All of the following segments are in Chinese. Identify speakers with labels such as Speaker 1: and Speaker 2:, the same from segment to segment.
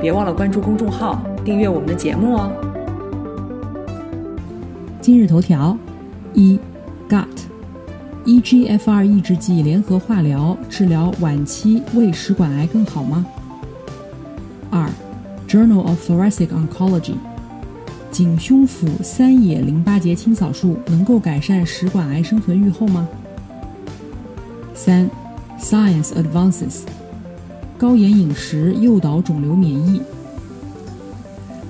Speaker 1: 别忘了关注公众号，订阅我们的节目哦。
Speaker 2: 今日头条：一，Gut，EGFR 抑制剂联合化疗治疗晚期胃食管癌更好吗？二，Journal of Thoracic Oncology，颈胸腹三野淋巴结清扫术能够改善食管癌生存预后吗？三，Science Advances。高盐饮食诱导肿瘤免疫。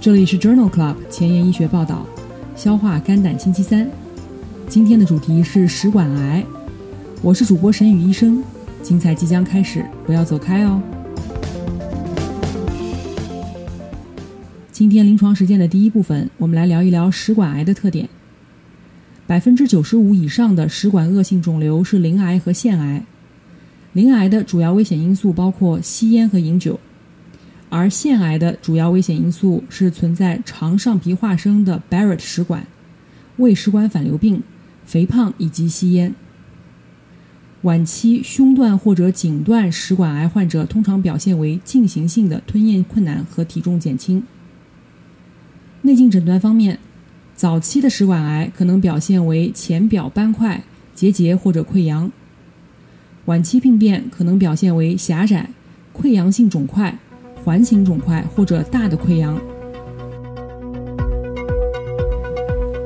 Speaker 2: 这里是 Journal Club 前沿医学报道，消化肝胆星期三。今天的主题是食管癌，我是主播沈宇医生。精彩即将开始，不要走开哦。今天临床实践的第一部分，我们来聊一聊食管癌的特点。百分之九十五以上的食管恶性肿瘤是鳞癌和腺癌。鳞癌的主要危险因素包括吸烟和饮酒，而腺癌的主要危险因素是存在肠上皮化生的 Barrett 食管、胃食管反流病、肥胖以及吸烟。晚期胸段或者颈段食管癌患者通常表现为进行性的吞咽困难和体重减轻。内镜诊断方面，早期的食管癌可能表现为浅表斑块、结节或者溃疡。晚期病变可能表现为狭窄、溃疡性肿块、环形肿块或者大的溃疡。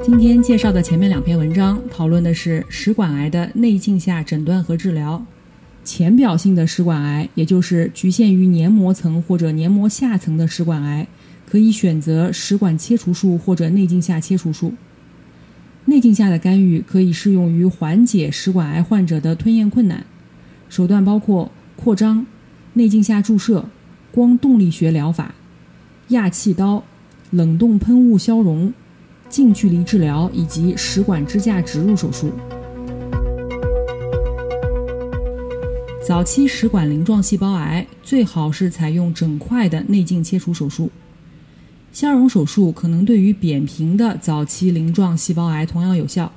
Speaker 2: 今天介绍的前面两篇文章讨论的是食管癌的内镜下诊断和治疗。浅表性的食管癌，也就是局限于黏膜层或者黏膜下层的食管癌，可以选择食管切除术或者内镜下切除术。内镜下的干预可以适用于缓解食管癌患者的吞咽困难。手段包括扩张、内镜下注射、光动力学疗法、氩气刀、冷冻喷雾消融、近距离治疗以及食管支架植入手术。早期食管鳞状细胞癌最好是采用整块的内镜切除手术。消融手术可能对于扁平的早期鳞状细胞癌同样有效，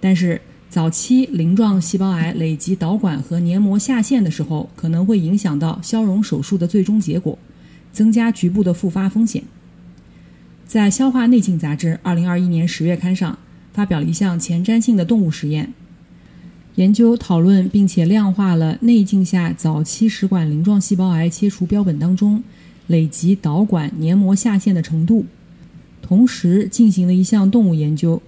Speaker 2: 但是。早期鳞状细胞癌累及导管和黏膜下陷的时候，可能会影响到消融手术的最终结果，增加局部的复发风险。在《消化内镜》杂志2021年10月刊上发表了一项前瞻性的动物实验，研究讨论并且量化了内镜下早期食管鳞状细胞癌切除标本当中累及导管黏膜下陷的程度，同时进行了一项动物研究。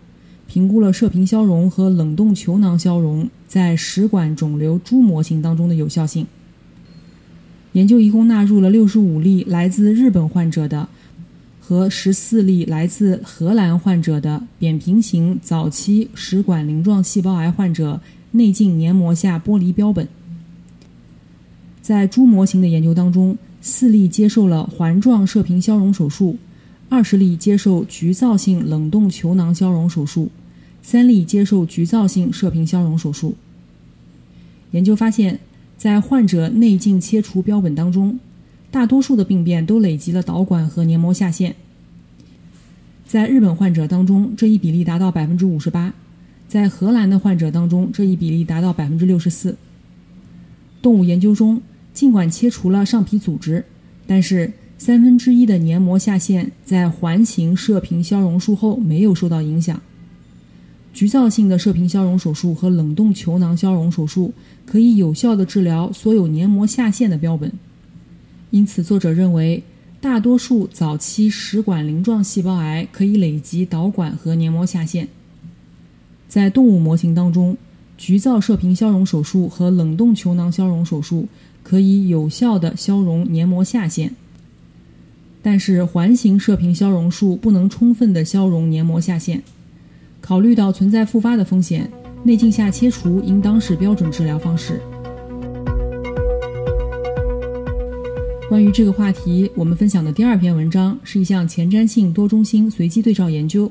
Speaker 2: 评估了射频消融和冷冻球囊消融在食管肿瘤猪模型当中的有效性。研究一共纳入了六十五例来自日本患者的和十四例来自荷兰患者的扁平型早期食管鳞状细胞癌患者内镜黏膜下剥离标本。在猪模型的研究当中，四例接受了环状射频消融手术，二十例接受局灶性冷冻球囊消融手术。三例接受局灶性射频消融手术。研究发现，在患者内镜切除标本当中，大多数的病变都累及了导管和黏膜下陷。在日本患者当中，这一比例达到百分之五十八；在荷兰的患者当中，这一比例达到百分之六十四。动物研究中，尽管切除了上皮组织，但是三分之一的黏膜下陷在环形射频消融术后没有受到影响。局灶性的射频消融手术和冷冻球囊消融手术可以有效地治疗所有黏膜下陷的标本，因此作者认为，大多数早期食管鳞状细胞癌可以累及导管和黏膜下陷。在动物模型当中，局灶射频消融手术和冷冻球囊消融手术可以有效地消融黏膜下陷，但是环形射频消融术不能充分的消融黏膜下陷。考虑到存在复发的风险，内镜下切除应当是标准治疗方式。关于这个话题，我们分享的第二篇文章是一项前瞻性多中心随机对照研究，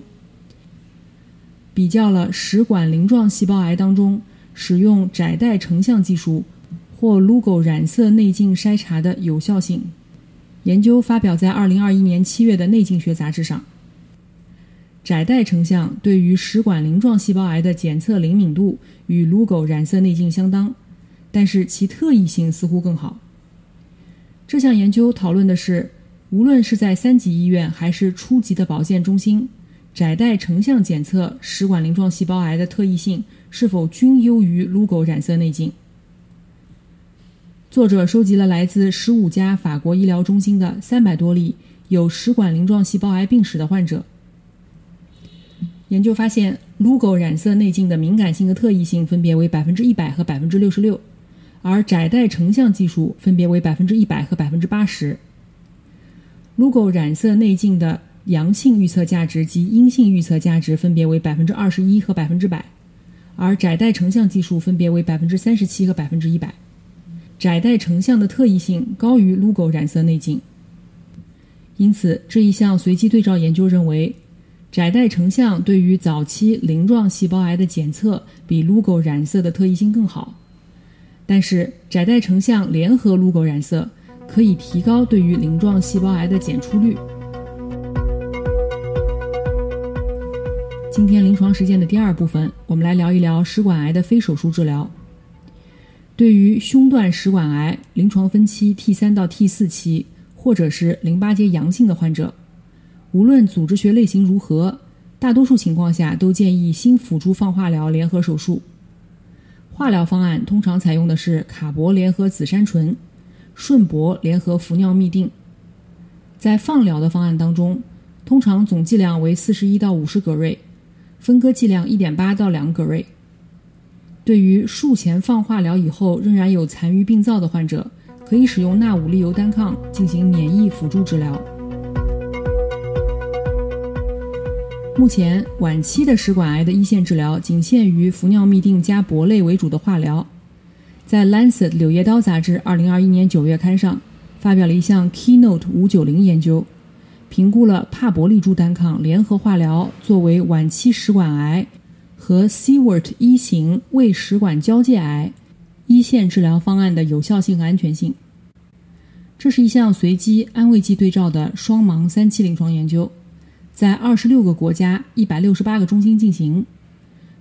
Speaker 2: 比较了食管鳞状细胞癌当中使用窄带成像技术或 LUGO 染色内镜筛查的有效性。研究发表在2021年7月的《内镜学》杂志上。窄带成像对于食管鳞状细胞癌的检测灵敏度与 LUGO 染色内镜相当，但是其特异性似乎更好。这项研究讨论的是，无论是在三级医院还是初级的保健中心，窄带成像检测食管鳞状细胞癌的特异性是否均优于 LUGO 染色内镜。作者收集了来自十五家法国医疗中心的三百多例有食管鳞状细胞癌病史的患者。研究发现，LUGO 染色内镜的敏感性和特异性分别为百分之一百和百分之六十六，而窄带成像技术分别为百分之一百和百分之八十。LUGO 染色内镜的阳性预测价值及阴性预测价值分别为百分之二十一和百分之百，而窄带成像技术分别为百分之三十七和百分之一百。窄带成像的特异性高于 LUGO 染色内镜，因此这一项随机对照研究认为。窄带成像对于早期鳞状细胞癌的检测比 LUGO 染色的特异性更好，但是窄带成像联合 LUGO 染色可以提高对于鳞状细胞癌的检出率。今天临床实践的第二部分，我们来聊一聊食管癌的非手术治疗。对于胸段食管癌临床分期 T 三到 T 四期，或者是淋巴结阳性的患者。无论组织学类型如何，大多数情况下都建议新辅助放化疗联合手术。化疗方案通常采用的是卡铂联合紫杉醇、顺铂联合氟尿嘧啶。在放疗的方案当中，通常总剂量为四十一到五十格瑞，分割剂量一点八到两格瑞。对于术前放化疗以后仍然有残余病灶的患者，可以使用纳武利尤单抗进行免疫辅助治疗。目前，晚期的食管癌的一线治疗仅限于氟尿嘧啶加铂类为主的化疗。在《Lancet》柳叶刀杂志2021年9月刊上，发表了一项 Keynote 590研究，评估了帕博利珠单抗联合化疗作为晚期食管癌和 Seward 一型胃食管交界癌一线治疗方案的有效性和安全性。这是一项随机安慰剂对照的双盲三期临床研究。在二十六个国家、一百六十八个中心进行，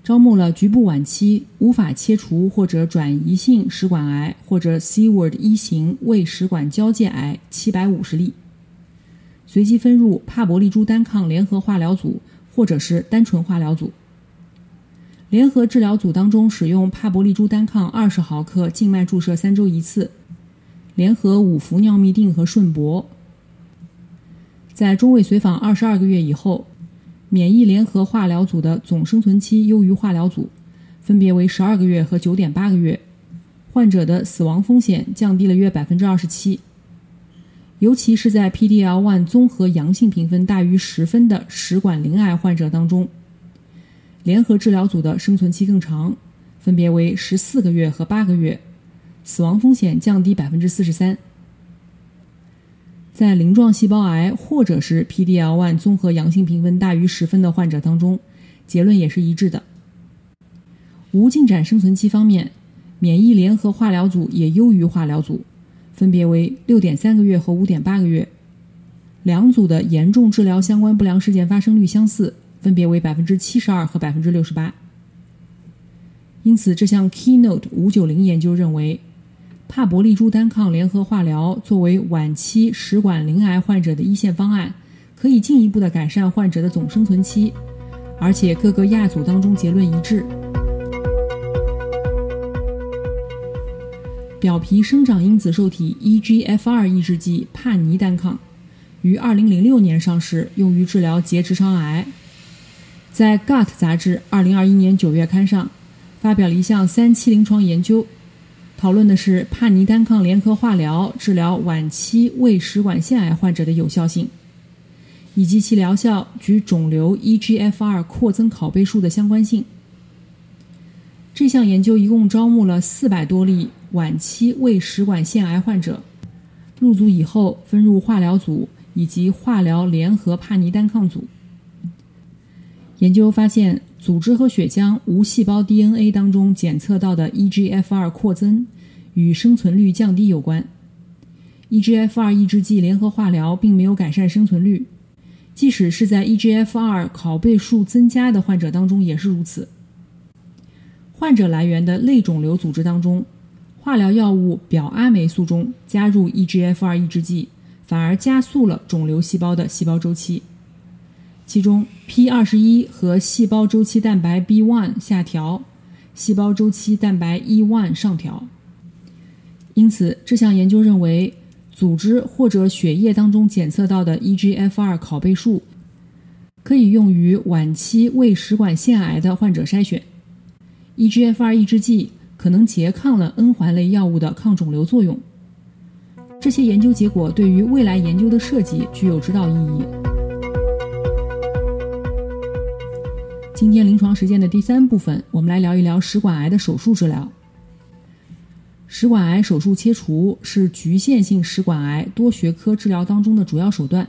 Speaker 2: 招募了局部晚期无法切除或者转移性食管癌或者 Seward 一型胃食管交界癌七百五十例，随机分入帕博利珠单抗联合化疗组或者是单纯化疗组。联合治疗组当中使用帕博利珠单抗二十毫克静脉注射三周一次，联合五氟尿嘧啶和顺铂。在中位随访二十二个月以后，免疫联合化疗组的总生存期优于化疗组，分别为十二个月和九点八个月，患者的死亡风险降低了约百分之二十七。尤其是在 PD-L1 综合阳性评分大于十分的食管鳞癌患者当中，联合治疗组的生存期更长，分别为十四个月和八个月，死亡风险降低百分之四十三。在鳞状细胞癌或者是 PD-L1 综合阳性评分大于十分的患者当中，结论也是一致的。无进展生存期方面，免疫联合化疗组也优于化疗组，分别为六点三个月和五点八个月。两组的严重治疗相关不良事件发生率相似，分别为百分之七十二和百分之六十八。因此，这项 Keynote 五九零研究认为。帕博利珠单抗联合化疗作为晚期食管鳞癌患者的一线方案，可以进一步的改善患者的总生存期，而且各个亚组当中结论一致。表皮生长因子受体 EGFR 抑制剂帕尼单抗于2006年上市，用于治疗结直肠癌。在《Gut》杂志2021年9月刊上，发表了一项三期临床研究。讨论的是帕尼单抗联合化疗治疗晚期胃食管腺癌患者的有效性，以及其疗效与肿瘤 EGFR 扩增拷贝数的相关性。这项研究一共招募了四百多例晚期胃食管腺癌患者，入组以后分入化疗组以及化疗联合帕尼单抗组。研究发现，组织和血浆无细胞 DNA 当中检测到的 EGFR 扩增与生存率降低有关。EGFR 抑制剂联合化疗并没有改善生存率，即使是在 EGFR 拷贝数增加的患者当中也是如此。患者来源的类肿瘤组织当中，化疗药物表阿霉素中加入 EGFR 抑制剂，反而加速了肿瘤细胞的细胞周期。其中，p 二十一和细胞周期蛋白 b one 下调，细胞周期蛋白 e one 上调。因此，这项研究认为，组织或者血液当中检测到的 EGFR 拷贝数，可以用于晚期胃食管腺癌的患者筛选。EGFR 抑制剂可能拮抗了 N 环类药物的抗肿瘤作用。这些研究结果对于未来研究的设计具有指导意义。今天临床实践的第三部分，我们来聊一聊食管癌的手术治疗。食管癌手术切除是局限性食管癌多学科治疗当中的主要手段。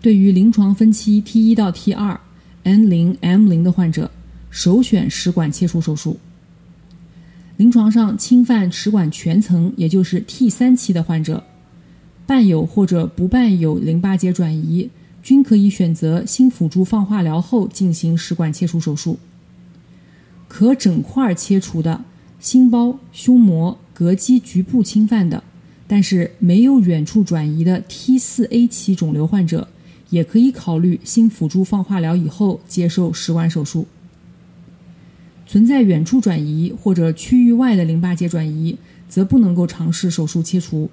Speaker 2: 对于临床分期 T 一到 T 二、N 零、M 零的患者，首选食管切除手术。临床上侵犯食管全层，也就是 T 三期的患者，伴有或者不伴有淋巴结转移。均可以选择新辅助放化疗后进行食管切除手术。可整块切除的心包、胸膜、膈肌局部侵犯的，但是没有远处转移的 T 四 A 期肿瘤患者，也可以考虑新辅助放化疗以后接受食管手术。存在远处转移或者区域外的淋巴结转移，则不能够尝试手术切除。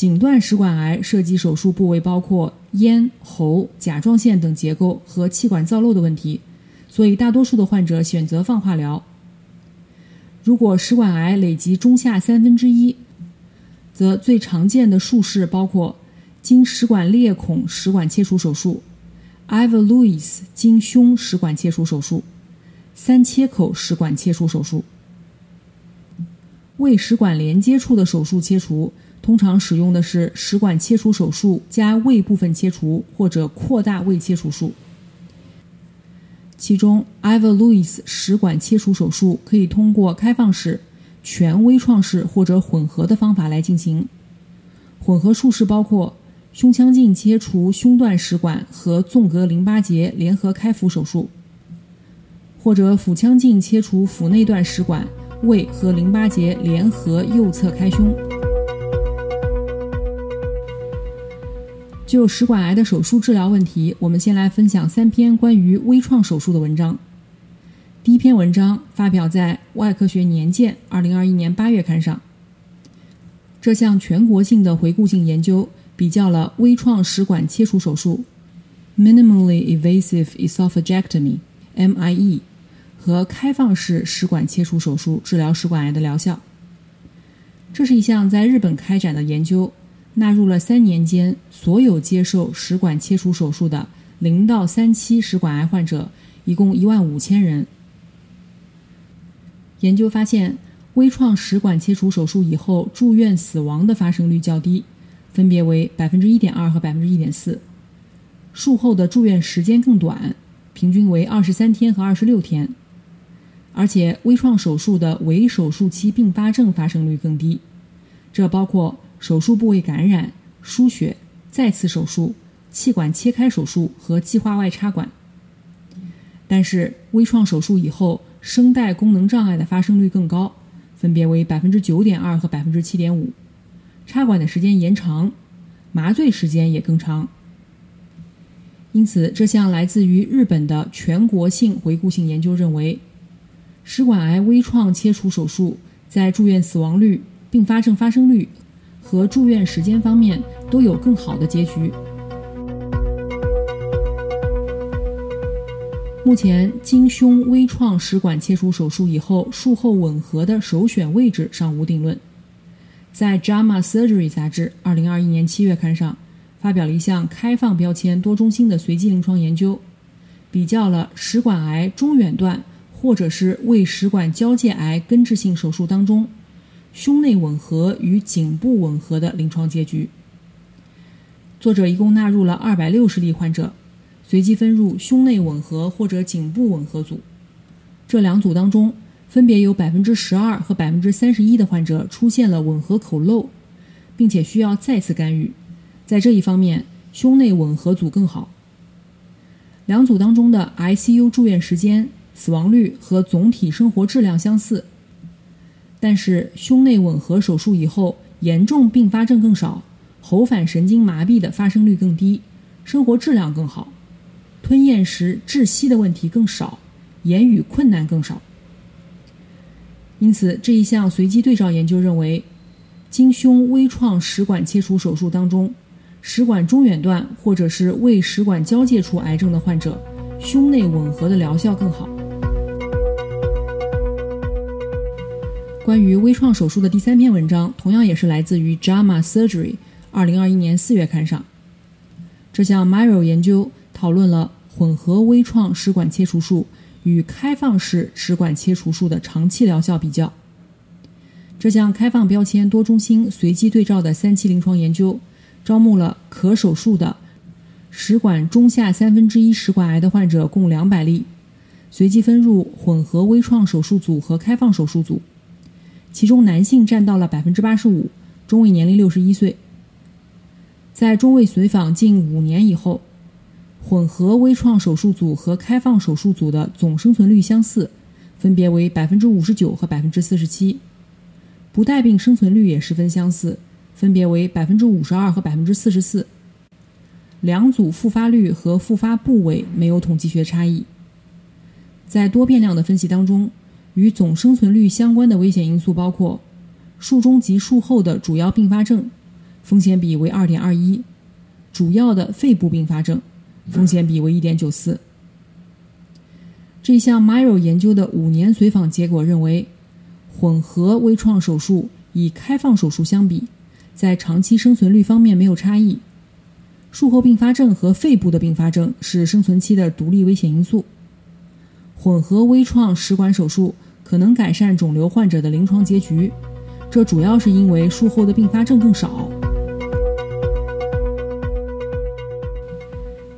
Speaker 2: 颈段食管癌涉及手术部位包括咽、喉、甲状腺等结构和气管造瘘的问题，所以大多数的患者选择放化疗。如果食管癌累及中下三分之一，则最常见的术式包括经食管裂孔食管切除手术、Eva Lewis 经胸食管切除手术、三切口食管切除手术。胃食管连接处的手术切除。通常使用的是食管切除手术加胃部分切除或者扩大胃切除术。其中，Eva Lewis 食管切除手术可以通过开放式、全微创式或者混合的方法来进行。混合术式包括胸腔镜切除胸段食管和纵隔淋巴结联合开腹手术，或者腹腔镜切除腹内段食管、胃和淋巴结联合右侧开胸。就食管癌的手术治疗问题，我们先来分享三篇关于微创手术的文章。第一篇文章发表在《外科学年鉴》二零二一年八月刊上。这项全国性的回顾性研究比较了微创食管切除手术 （Minimally Invasive Esophagectomy，MIE） 和开放式食管切除手术治疗食管癌的疗效。这是一项在日本开展的研究。纳入了三年间所有接受食管切除手术的零到三期食管癌患者，一共一万五千人。研究发现，微创食管切除手术以后住院死亡的发生率较低，分别为百分之一点二和百分之一点四。术后的住院时间更短，平均为二十三天和二十六天。而且，微创手术的围手术期并发症发生率更低，这包括。手术部位感染、输血、再次手术、气管切开手术和计划外插管。但是微创手术以后，声带功能障碍的发生率更高，分别为百分之九点二和百分之七点五。插管的时间延长，麻醉时间也更长。因此，这项来自于日本的全国性回顾性研究认为，食管癌微创切除手术在住院死亡率、并发症发生率。和住院时间方面都有更好的结局。目前，经胸微创食管切除手术以后术后吻合的首选位置尚无定论。在《JAMA Surgery》杂志2021年7月刊上，发表了一项开放标签多中心的随机临床研究，比较了食管癌中远段或者是胃食管交界癌根治性手术当中。胸内吻合与颈部吻合的临床结局。作者一共纳入了二百六十例患者，随机分入胸内吻合或者颈部吻合组。这两组当中，分别有百分之十二和百分之三十一的患者出现了吻合口漏，并且需要再次干预。在这一方面，胸内吻合组更好。两组当中的 ICU 住院时间、死亡率和总体生活质量相似，但是胸内吻合手术以后严重并发症更少，喉返神经麻痹的发生率更低，生活质量更好，吞咽时窒息的问题更少，言语困难更少。因此，这一项随机对照研究认为，经胸微创食管切除手术当中。食管中远段或者是胃食管交界处癌症的患者，胸内吻合的疗效更好。关于微创手术的第三篇文章，同样也是来自于《JAMA Surgery》二零二一年四月刊上。这项 Miro 研究讨论了混合微创食管切除术与开放式食管切除术的长期疗效比较。这项开放标签多中心随机对照的三期临床研究。招募了可手术的食管中下三分之一食管癌的患者共两百例，随机分入混合微创手术组和开放手术组，其中男性占到了百分之八十五，中位年龄六十一岁。在中位随访近五年以后，混合微创手术组和开放手术组的总生存率相似，分别为百分之五十九和百分之四十七，不带病生存率也十分相似。分别为百分之五十二和百分之四十四，两组复发率和复发部位没有统计学差异。在多变量的分析当中，与总生存率相关的危险因素包括术中及术后的主要并发症，风险比为二点二一；主要的肺部并发症，风险比为一点九四。这项 Miro 研究的五年随访结果认为，混合微创手术与开放手术相比。在长期生存率方面没有差异，术后并发症和肺部的并发症是生存期的独立危险因素。混合微创食管手术可能改善肿瘤患者的临床结局，这主要是因为术后的并发症更少。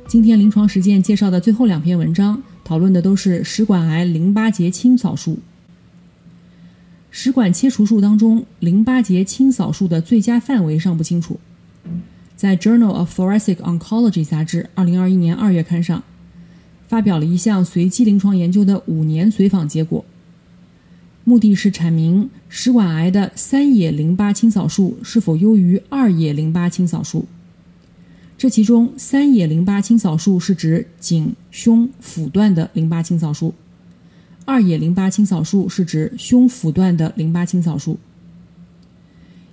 Speaker 2: 今天临床实践介绍的最后两篇文章，讨论的都是食管癌淋巴结清扫术。食管切除术当中，淋巴结清扫术的最佳范围尚不清楚。在《Journal of Thoracic Oncology》杂志2021年2月刊上，发表了一项随机临床研究的五年随访结果，目的是阐明食管癌的三野淋巴清扫术是否优于二野淋巴清扫术。这其中，三野淋巴清扫术是指颈、胸、腹段的淋巴清扫术。二野淋巴清扫术是指胸腹段的淋巴清扫术。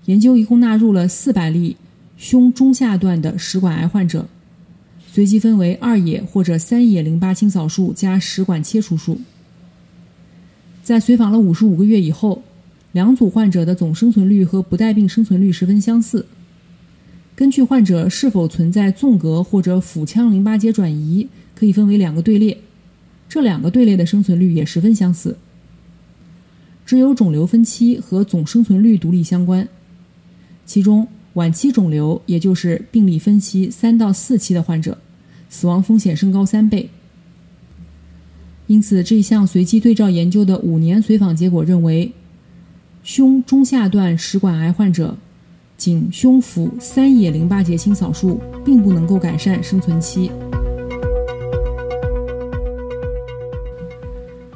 Speaker 2: 研究一共纳入了四百例胸中下段的食管癌患者，随机分为二野或者三野淋巴清扫术加食管切除术。在随访了五十五个月以后，两组患者的总生存率和不带病生存率十分相似。根据患者是否存在纵隔或者腹腔淋巴结转移，可以分为两个队列。这两个队列的生存率也十分相似，只有肿瘤分期和总生存率独立相关。其中，晚期肿瘤，也就是病理分期三到四期的患者，死亡风险升高三倍。因此，这项随机对照研究的五年随访结果认为，胸中下段食管癌患者，颈胸腹三野淋巴结清扫术并不能够改善生存期。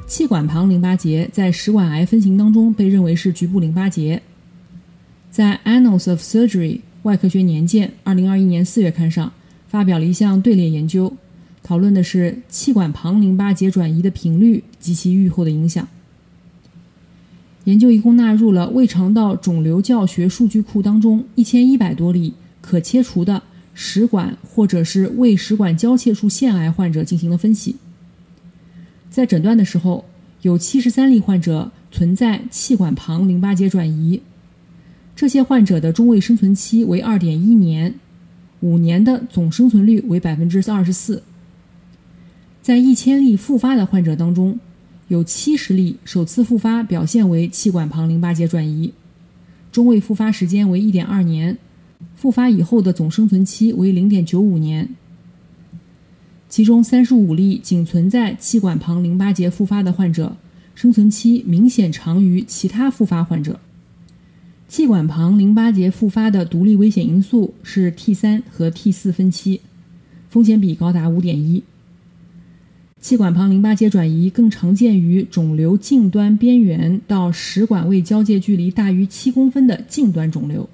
Speaker 2: 气管旁淋巴结在食管癌分型当中被认为是局部淋巴结。在《Annals of Surgery》外科学年鉴二零二一年四月刊上发表了一项队列研究，讨论的是气管旁淋巴结转移的频率及其预后的影响。研究一共纳入了胃肠道肿瘤教学数据库当中一千一百多例可切除的食管或者是胃食管交界处腺癌患者进行了分析。在诊断的时候，有七十三例患者存在气管旁淋巴结转移，这些患者的中位生存期为二点一年，五年的总生存率为百分之二十四。在一千例复发的患者当中，有七十例首次复发表现为气管旁淋巴结转移，中位复发时间为1.2年，复发以后的总生存期为0.95年。其中35例仅存在气管旁淋巴结复发的患者，生存期明显长于其他复发患者。气管旁淋巴结复发的独立危险因素是 T3 和 T4 分期，风险比高达5.1。气管旁淋巴结转移更常见于肿瘤近端边缘到食管位交界距离大于七公分的近端肿瘤。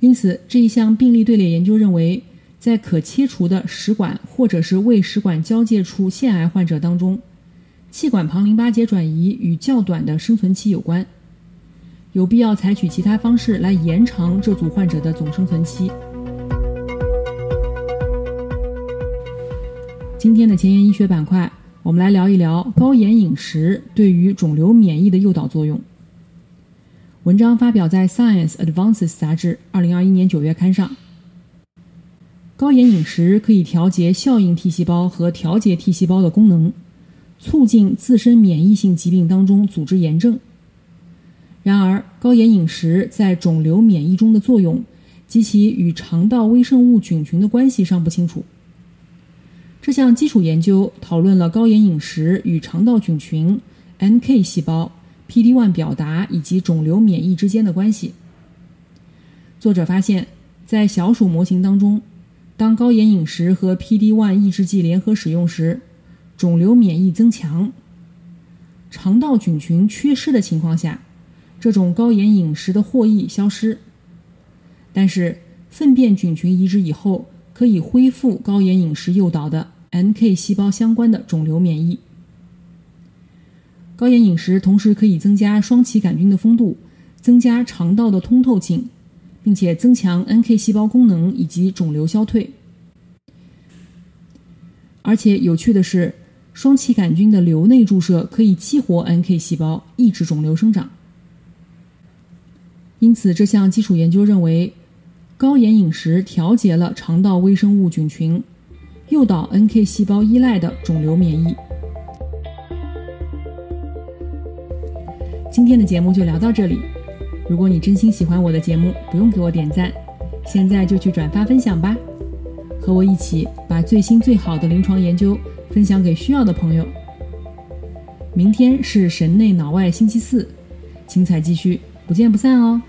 Speaker 2: 因此，这一项病例队列研究认为，在可切除的食管或者是胃食管交界处腺癌患者当中，气管旁淋巴结转移与较短的生存期有关。有必要采取其他方式来延长这组患者的总生存期。今天的前沿医学板块，我们来聊一聊高盐饮食对于肿瘤免疫的诱导作用。文章发表在《Science Advances》杂志二零二一年九月刊上。高盐饮食可以调节效应 T 细胞和调节 T 细胞的功能，促进自身免疫性疾病当中组织炎症。然而，高盐饮食在肿瘤免疫中的作用及其与肠道微生物菌群的关系尚不清楚。这项基础研究讨论了高盐饮食与肠道菌群、NK 细胞、PD-1 表达以及肿瘤免疫之间的关系。作者发现，在小鼠模型当中，当高盐饮食和 PD-1 抑制剂联合使用时，肿瘤免疫增强；肠道菌群缺失的情况下，这种高盐饮食的获益消失，但是粪便菌群移植以后，可以恢复高盐饮食诱导的 NK 细胞相关的肿瘤免疫。高盐饮食同时可以增加双歧杆菌的丰度，增加肠道的通透性，并且增强 NK 细胞功能以及肿瘤消退。而且有趣的是，双歧杆菌的瘤内注射可以激活 NK 细胞，抑制肿瘤生长。因此，这项基础研究认为，高盐饮食调节了肠道微生物菌群，诱导 NK 细胞依赖的肿瘤免疫。今天的节目就聊到这里。如果你真心喜欢我的节目，不用给我点赞，现在就去转发分享吧，和我一起把最新最好的临床研究分享给需要的朋友。明天是神内脑外星期四，精彩继续，不见不散哦。